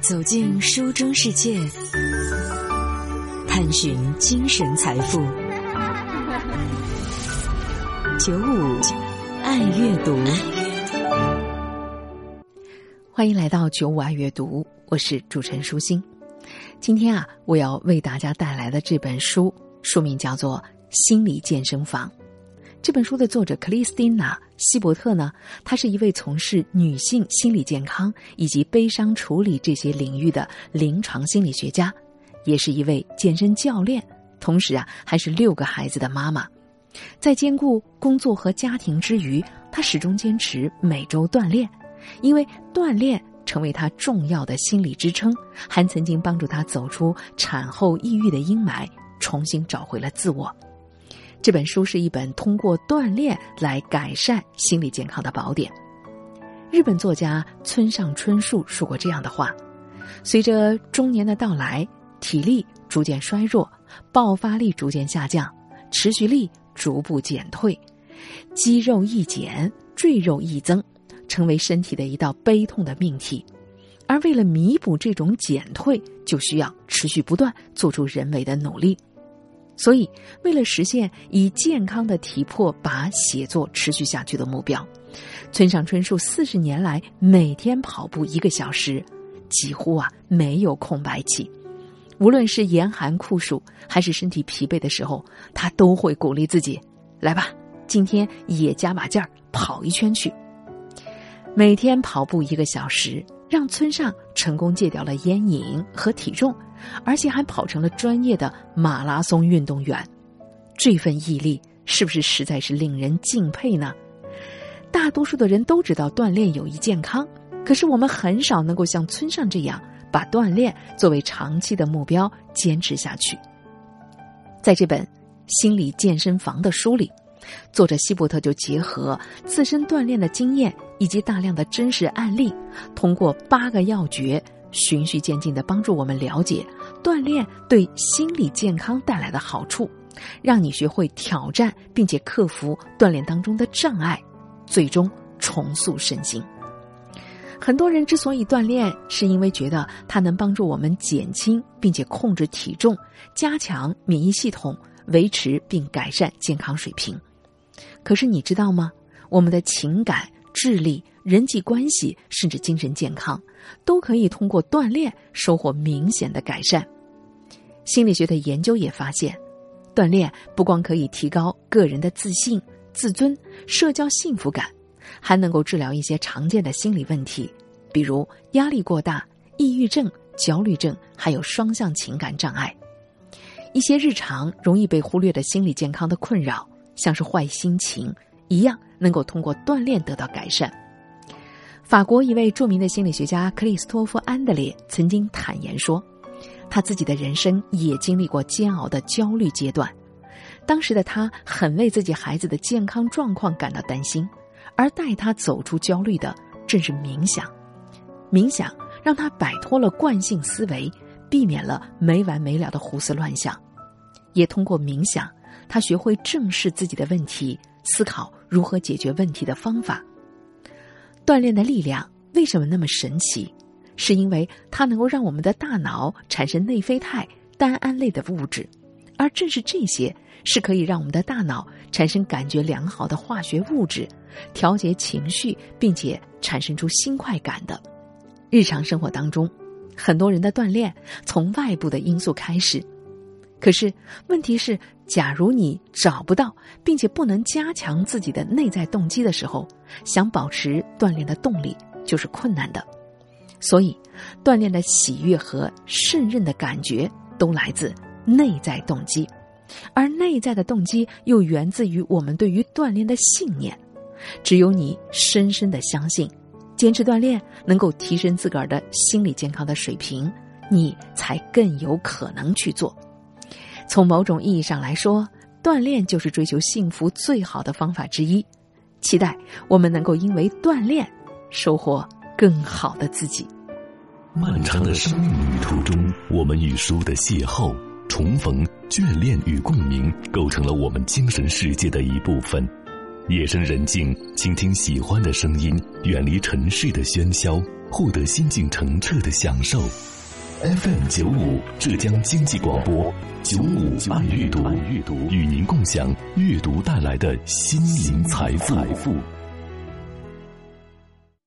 走进书中世界，探寻精神财富。九五爱阅读，欢迎来到九五爱阅读，我是主持人舒心。今天啊，我要为大家带来的这本书，书名叫做《心理健身房》。这本书的作者克里斯蒂娜·希伯特呢，她是一位从事女性心理健康以及悲伤处理这些领域的临床心理学家，也是一位健身教练，同时啊，还是六个孩子的妈妈。在兼顾工作和家庭之余，她始终坚持每周锻炼，因为锻炼成为她重要的心理支撑，还曾经帮助她走出产后抑郁的阴霾，重新找回了自我。这本书是一本通过锻炼来改善心理健康的宝典。日本作家村上春树说过这样的话：“随着中年的到来，体力逐渐衰弱，爆发力逐渐下降，持续力逐步减退，肌肉易减，赘肉易增，成为身体的一道悲痛的命题。而为了弥补这种减退，就需要持续不断做出人为的努力。”所以，为了实现以健康的体魄把写作持续下去的目标，村上春树四十年来每天跑步一个小时，几乎啊没有空白期。无论是严寒酷暑，还是身体疲惫的时候，他都会鼓励自己：“来吧，今天也加把劲儿，跑一圈去。”每天跑步一个小时，让村上成功戒掉了烟瘾和体重。而且还跑成了专业的马拉松运动员，这份毅力是不是实在是令人敬佩呢？大多数的人都知道锻炼有益健康，可是我们很少能够像村上这样把锻炼作为长期的目标坚持下去。在这本《心理健身房》的书里，作者希伯特就结合自身锻炼的经验以及大量的真实案例，通过八个要诀。循序渐进的帮助我们了解锻炼对心理健康带来的好处，让你学会挑战并且克服锻炼当中的障碍，最终重塑身心。很多人之所以锻炼，是因为觉得它能帮助我们减轻并且控制体重，加强免疫系统，维持并改善健康水平。可是你知道吗？我们的情感。智力、人际关系，甚至精神健康，都可以通过锻炼收获明显的改善。心理学的研究也发现，锻炼不光可以提高个人的自信、自尊、社交幸福感，还能够治疗一些常见的心理问题，比如压力过大、抑郁症、焦虑症，还有双向情感障碍。一些日常容易被忽略的心理健康的困扰，像是坏心情。一样能够通过锻炼得到改善。法国一位著名的心理学家克里斯托弗·安德烈曾经坦言说，他自己的人生也经历过煎熬的焦虑阶段。当时的他很为自己孩子的健康状况感到担心，而带他走出焦虑的正是冥想。冥想让他摆脱了惯性思维，避免了没完没了的胡思乱想，也通过冥想，他学会正视自己的问题。思考如何解决问题的方法。锻炼的力量为什么那么神奇？是因为它能够让我们的大脑产生内啡肽、单胺类的物质，而正是这些是可以让我们的大脑产生感觉良好的化学物质，调节情绪，并且产生出新快感的。日常生活当中，很多人的锻炼从外部的因素开始。可是，问题是，假如你找不到并且不能加强自己的内在动机的时候，想保持锻炼的动力就是困难的。所以，锻炼的喜悦和胜任的感觉都来自内在动机，而内在的动机又源自于我们对于锻炼的信念。只有你深深的相信，坚持锻炼能够提升自个儿的心理健康的水平，你才更有可能去做。从某种意义上来说，锻炼就是追求幸福最好的方法之一。期待我们能够因为锻炼收获更好的自己。漫长的生命旅途中，我们与书的邂逅、重逢、眷恋与共鸣，构成了我们精神世界的一部分。夜深人静，倾听喜欢的声音，远离尘世的喧嚣，获得心境澄澈的享受。FM 九五浙江经济广播九五爱阅读，与您共享阅读带来的心灵财富。